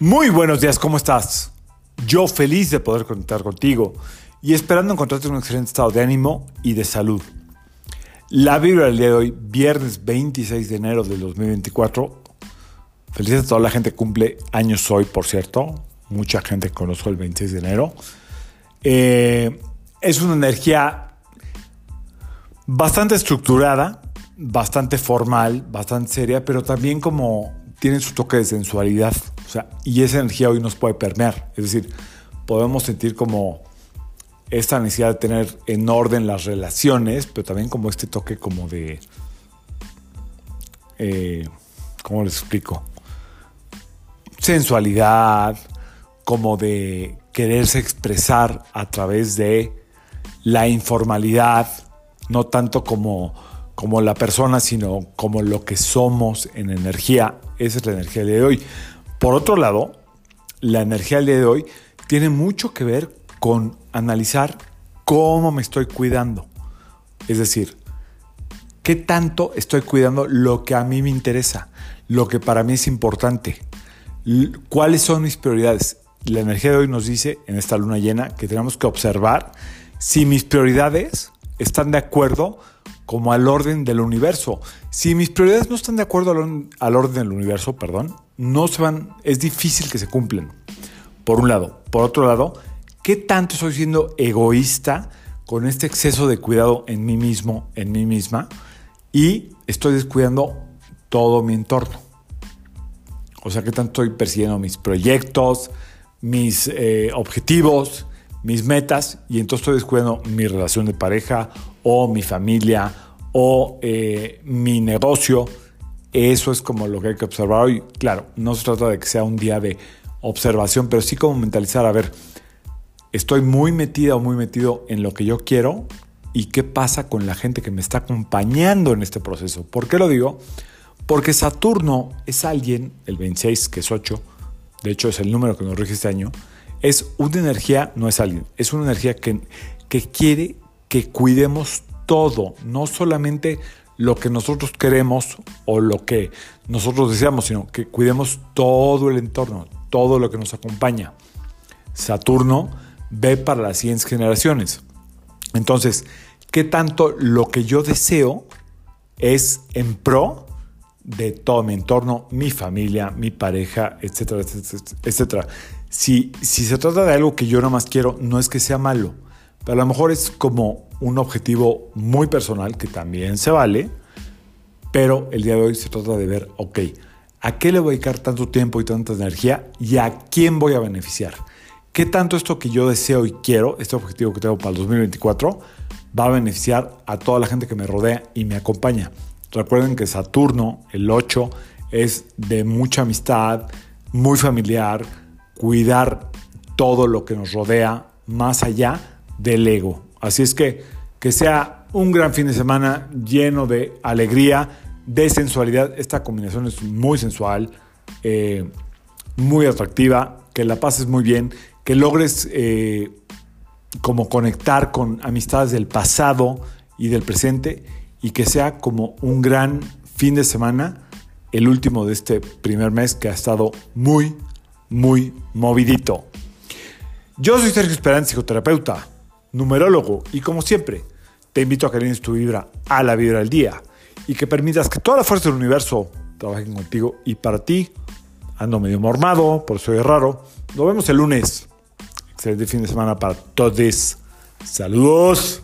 Muy buenos días, ¿cómo estás? Yo feliz de poder conectar contigo y esperando encontrarte en un excelente estado de ánimo y de salud. La vibra del día de hoy, viernes 26 de enero del 2024. Felices a toda la gente que cumple años hoy, por cierto. Mucha gente conozco el 26 de enero. Eh, es una energía bastante estructurada, bastante formal, bastante seria, pero también como tiene su toque de sensualidad. O sea, y esa energía hoy nos puede permear. Es decir, podemos sentir como esta necesidad de tener en orden las relaciones, pero también como este toque como de... Eh, ¿Cómo les explico? Sensualidad, como de quererse expresar a través de la informalidad, no tanto como como la persona, sino como lo que somos en energía. Esa es la energía del día de hoy. Por otro lado, la energía del día de hoy tiene mucho que ver con analizar cómo me estoy cuidando. Es decir, qué tanto estoy cuidando lo que a mí me interesa, lo que para mí es importante, cuáles son mis prioridades. La energía de hoy nos dice en esta luna llena que tenemos que observar si mis prioridades están de acuerdo como al orden del universo. Si mis prioridades no están de acuerdo al, orden del universo, perdón, no se van, es difícil que se cumplan. Por un lado. Por otro lado, ¿qué tanto estoy siendo egoísta con este exceso de cuidado en mí mismo, en mí misma? Y estoy descuidando todo mi entorno. O sea, ¿qué tanto estoy persiguiendo mis proyectos, mis eh, objetivos, mis metas y entonces estoy descuidando mi relación de pareja o mi familia o eh, mi negocio. Eso es como lo que hay que observar hoy. Claro, no se trata de que sea un día de observación, pero sí como mentalizar, a ver, estoy muy metida o muy metido en lo que yo quiero y qué pasa con la gente que me está acompañando en este proceso. ¿Por qué lo digo? Porque Saturno es alguien, el 26, que es 8, de hecho es el número que nos rige este año, es una energía, no es alguien, es una energía que, que quiere que cuidemos todo, no solamente lo que nosotros queremos o lo que nosotros deseamos, sino que cuidemos todo el entorno, todo lo que nos acompaña. Saturno ve para las siguientes generaciones. Entonces, ¿qué tanto lo que yo deseo es en pro de todo mi entorno, mi familia, mi pareja, etcétera, etcétera, etcétera? Si, se trata de algo que yo nada más quiero, no es que sea malo, pero a lo mejor es como un objetivo muy personal que también se vale, pero el día de hoy se trata de ver, ok, ¿a qué le voy a dedicar tanto tiempo y tanta energía y a quién voy a beneficiar? ¿Qué tanto esto que yo deseo y quiero, este objetivo que tengo para el 2024, va a beneficiar a toda la gente que me rodea y me acompaña? Recuerden que Saturno, el 8, es de mucha amistad, muy familiar, cuidar todo lo que nos rodea más allá del ego. Así es que que sea un gran fin de semana lleno de alegría, de sensualidad. Esta combinación es muy sensual, eh, muy atractiva, que la pases muy bien, que logres eh, como conectar con amistades del pasado y del presente y que sea como un gran fin de semana, el último de este primer mes que ha estado muy, muy movidito. Yo soy Sergio Esperanza, psicoterapeuta, numerólogo, y como siempre, te invito a que alines tu vibra a la vibra del día y que permitas que toda la fuerza del universo trabajen contigo y para ti. Ando medio mormado, por eso es raro. Nos vemos el lunes. Excelente fin de semana para todos. Saludos.